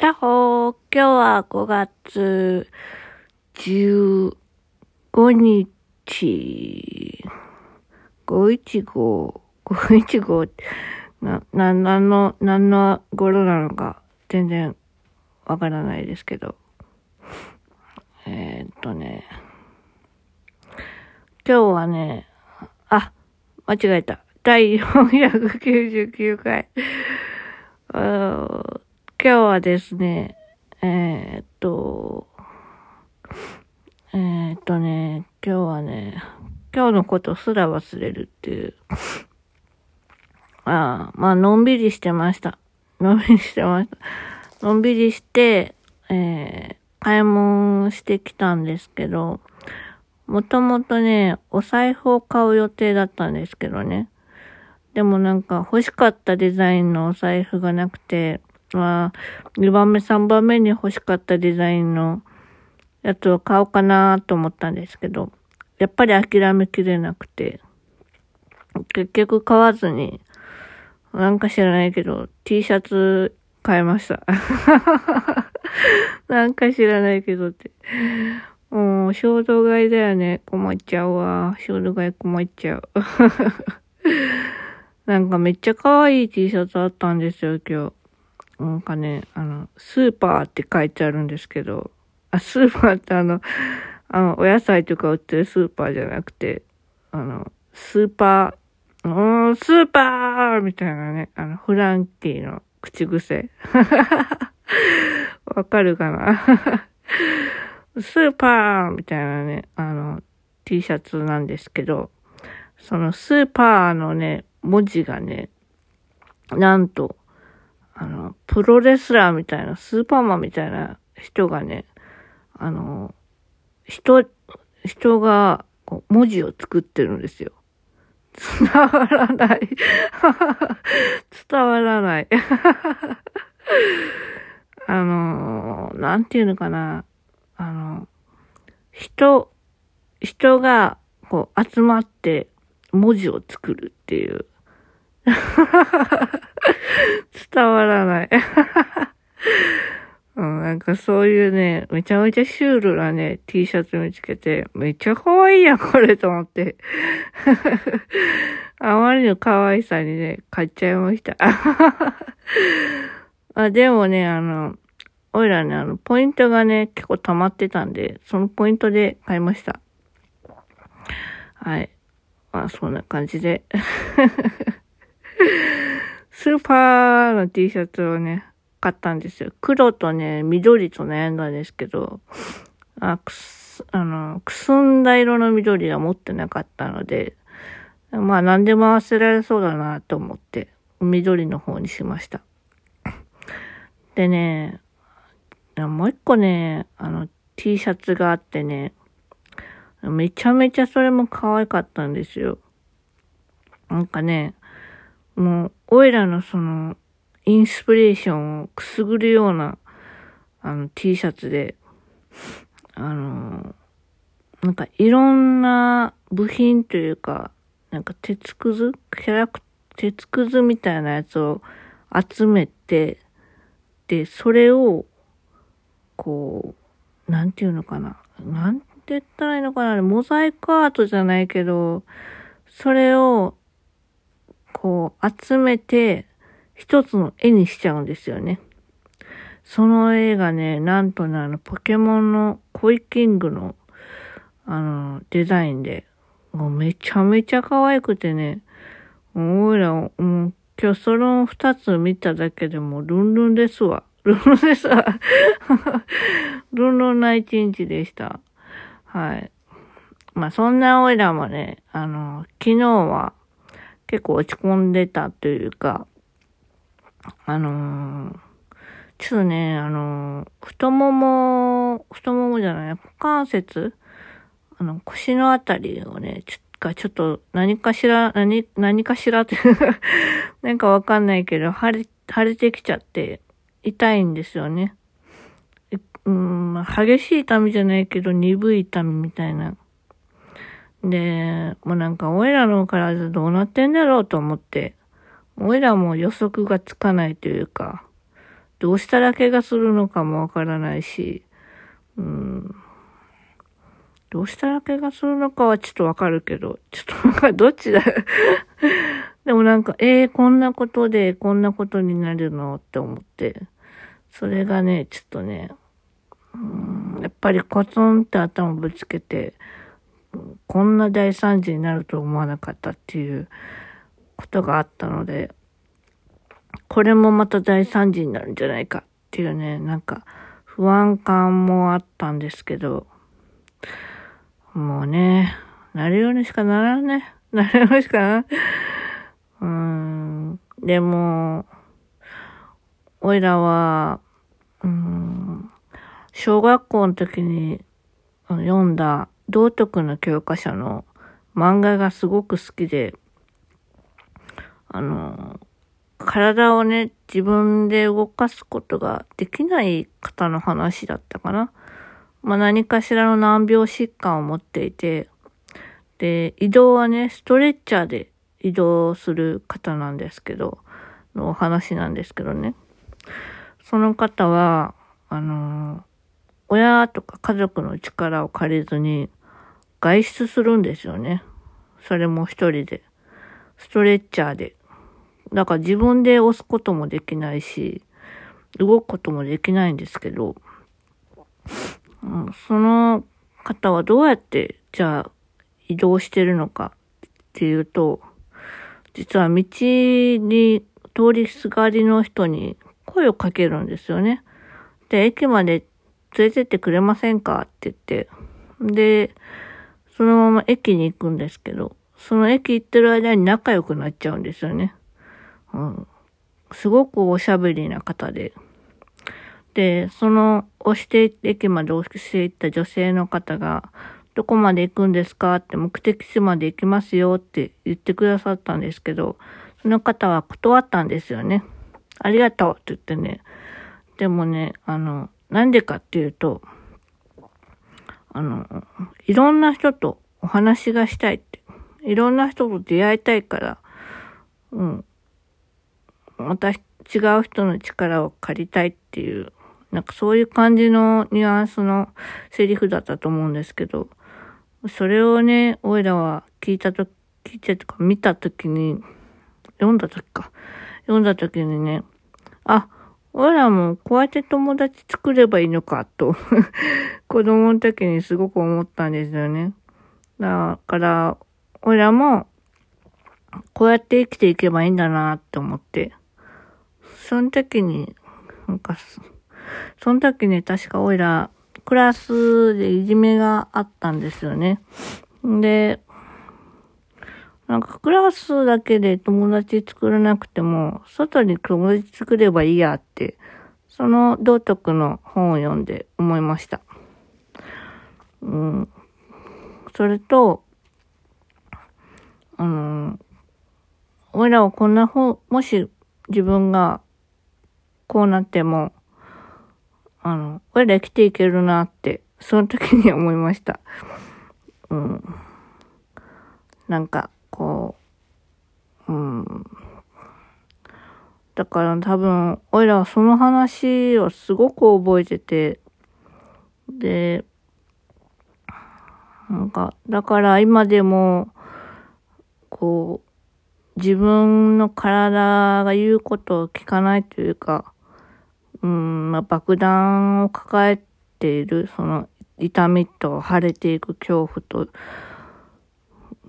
やっほー、今日は5月15日、515、515、な、な、なんの、なんの頃なのか全然わからないですけど。えー、っとね、今日はね、あ、間違えた。第499回。今日はですね、えー、っと、えー、っとね、今日はね、今日のことすら忘れるっていう。あまあ、のんびりしてました。のんびりしてました。のんびりして、えー、買い物してきたんですけど、もともとね、お財布を買う予定だったんですけどね。でもなんか欲しかったデザインのお財布がなくて、まあ、2番目、3番目に欲しかったデザインのやつを買おうかなと思ったんですけど、やっぱり諦めきれなくて、結局買わずに、なんか知らないけど、T シャツ買いました。なんか知らないけどって。もう、衝動買いだよね。困っちゃうわ。衝動買い困っちゃう。なんかめっちゃ可愛い T シャツあったんですよ、今日。なんかね、あの、スーパーって書いてあるんですけど、あ、スーパーってあの、あの、お野菜とか売ってるスーパーじゃなくて、あの、スーパー、うん、スーパーみたいなね、あの、フランキーの口癖。わかるかな？スーパーみたいなね、あの、T シャツなんですけど、そのスーパーのね、文字がね、なんと、あの、プロレスラーみたいな、スーパーマンみたいな人がね、あの、人、人がこう文字を作ってるんですよ。伝わらない。伝わらない。あの、なんていうのかな。あの、人、人がこう集まって文字を作るっていう。伝わらない。うん、なんかそういうね、めちゃめちゃシュールなね、T シャツ見つけて、めっちゃ可愛いやん、これと思って。あまりの可愛さにね、買っちゃいました。あでもね、あの、おいらね、あの、ポイントがね、結構溜まってたんで、そのポイントで買いました。はい。まあ、そんな感じで。スーパーの T シャツをね、買ったんですよ。黒とね、緑と悩んだんですけど、あ、くす、あの、くすんだ色の緑は持ってなかったので、まあ何でも合わせられそうだなと思って、緑の方にしました。でね、もう一個ね、あの、T シャツがあってね、めちゃめちゃそれも可愛かったんですよ。なんかね、もう、おいらのその、インスピレーションをくすぐるような、あの、T シャツで、あの、なんかいろんな部品というか、なんか鉄くずキャラク、鉄くずみたいなやつを集めて、で、それを、こう、なんていうのかな。なんて言ったらいいのかな。モザイクアートじゃないけど、それを、こう、集めて、一つの絵にしちゃうんですよね。その絵がね、なんとね、あの、ポケモンのコイキングの、あの、デザインで、もうめちゃめちゃ可愛くてね、もう、おいら、もう、今日その二つ見ただけでもルンルンですわ。ルンルンですわ。ルンルンな一日でした。はい。まあ、そんなおいらもね、あの、昨日は結構落ち込んでたというか、あのー、ちょっとね、あのー、太もも、太ももじゃない、股関節あの、腰のあたりをね、ちょがちょっと何かしら、何、何かしらって なんかわかんないけど、腫れ、腫れてきちゃって痛いんですよね。うん、激しい痛みじゃないけど、鈍い痛みみたいな。で、もうなんか、おいらの体どうなってんだろうと思って、おいらも予測がつかないというか、どうしたら怪我するのかもわからないし、うん、どうしたら怪我するのかはちょっとわかるけど、ちょっとなんかどっちだ？でもなんか、えー、こんなことでこんなことになるのって思って、それがね、ちょっとね、うん、やっぱりコツンって頭ぶつけて、こんな大惨事になると思わなかったっていうことがあったので、これもまた大惨事になるんじゃないかっていうね、なんか不安感もあったんですけど、もうね、なるようにしかならんね。なるようにしかならん。うん、でも、おいらは、うん、小学校の時に読んだ道徳の教科書の漫画がすごく好きで、あの、体をね、自分で動かすことができない方の話だったかな。まあ、何かしらの難病疾患を持っていて、で、移動はね、ストレッチャーで移動する方なんですけど、のお話なんですけどね。その方は、あの、親とか家族の力を借りずに外出するんですよね。それも一人で。ストレッチャーで。だから自分で押すこともできないし、動くこともできないんですけど、その方はどうやってじゃあ移動してるのかっていうと、実は道に通りすがりの人に声をかけるんですよね。で、駅まで連れてってくれませんかって言って、で、そのまま駅に行くんですけど、その駅行ってる間に仲良くなっちゃうんですよね。うん。すごくおしゃべりな方で。で、その押して駅まで押していった女性の方が、どこまで行くんですか？って目的地まで行きますよって言ってくださったんですけど、その方は断ったんですよね。ありがとうって言ってね。でもね、あの、なんでかっていうと、あの、いろんな人とお話がしたいって、いろんな人と出会いたいから、うん、また違う人の力を借りたいっていう、なんかそういう感じのニュアンスのセリフだったと思うんですけど、それをね、おいらは聞いたとき聞いてとか見たときに、読んだときか。読んだときにね、あ、おいらもこうやって友達作ればいいのかと 子供の時にすごく思ったんですよね。だから、おらもこうやって生きていけばいいんだなって思って。その時に、なんか、その時に確かおいら、クラスでいじめがあったんですよね。で、なんかクラスだけで友達作らなくても、外に友達作ればいいやって、その道徳の本を読んで思いました。うん。それと、あの、俺らはこんな本、もし自分がこうなっても、あの、俺ら生きていけるなって、その時に思いました。うん。なんか、だから多分、俺らはその話をすごく覚えてて、で、なんか、だから今でも、こう、自分の体が言うことを聞かないというか、うん、まあ、爆弾を抱えている、その痛みと腫れていく恐怖と、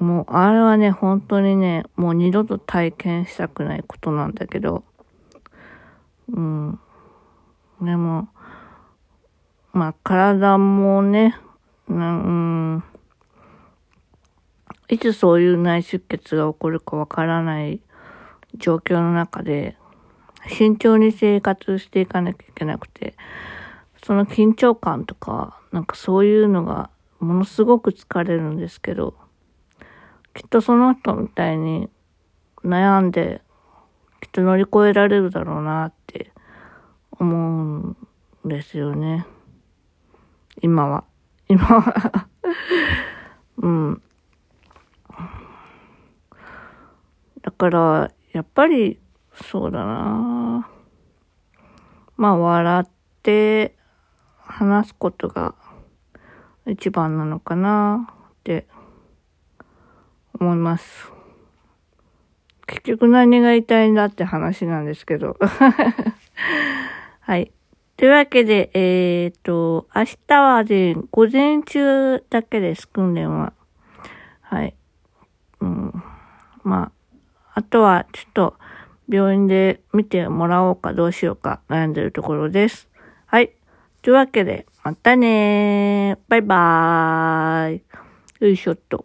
もう、あれはね、本当にね、もう二度と体験したくないことなんだけど、うん。でも、まあ、体もね、うん、いつそういう内出血が起こるかわからない状況の中で、慎重に生活していかなきゃいけなくて、その緊張感とか、なんかそういうのがものすごく疲れるんですけど、きっとその人みたいに悩んで、きっと乗り越えられるだろうなって思うんですよね。今は。今は うん。だから、やっぱり、そうだなまあ、笑って話すことが一番なのかなって思います。結局何が言いたいんだって話なんですけど。はい。というわけで、えっ、と、明日はで、午前中だけです、訓練は。はい。うん。まあ、あとは、ちょっと、病院で見てもらおうかどうしようか悩んでるところです。はい。というわけで、またねー。バイバーイ。よいしょっと。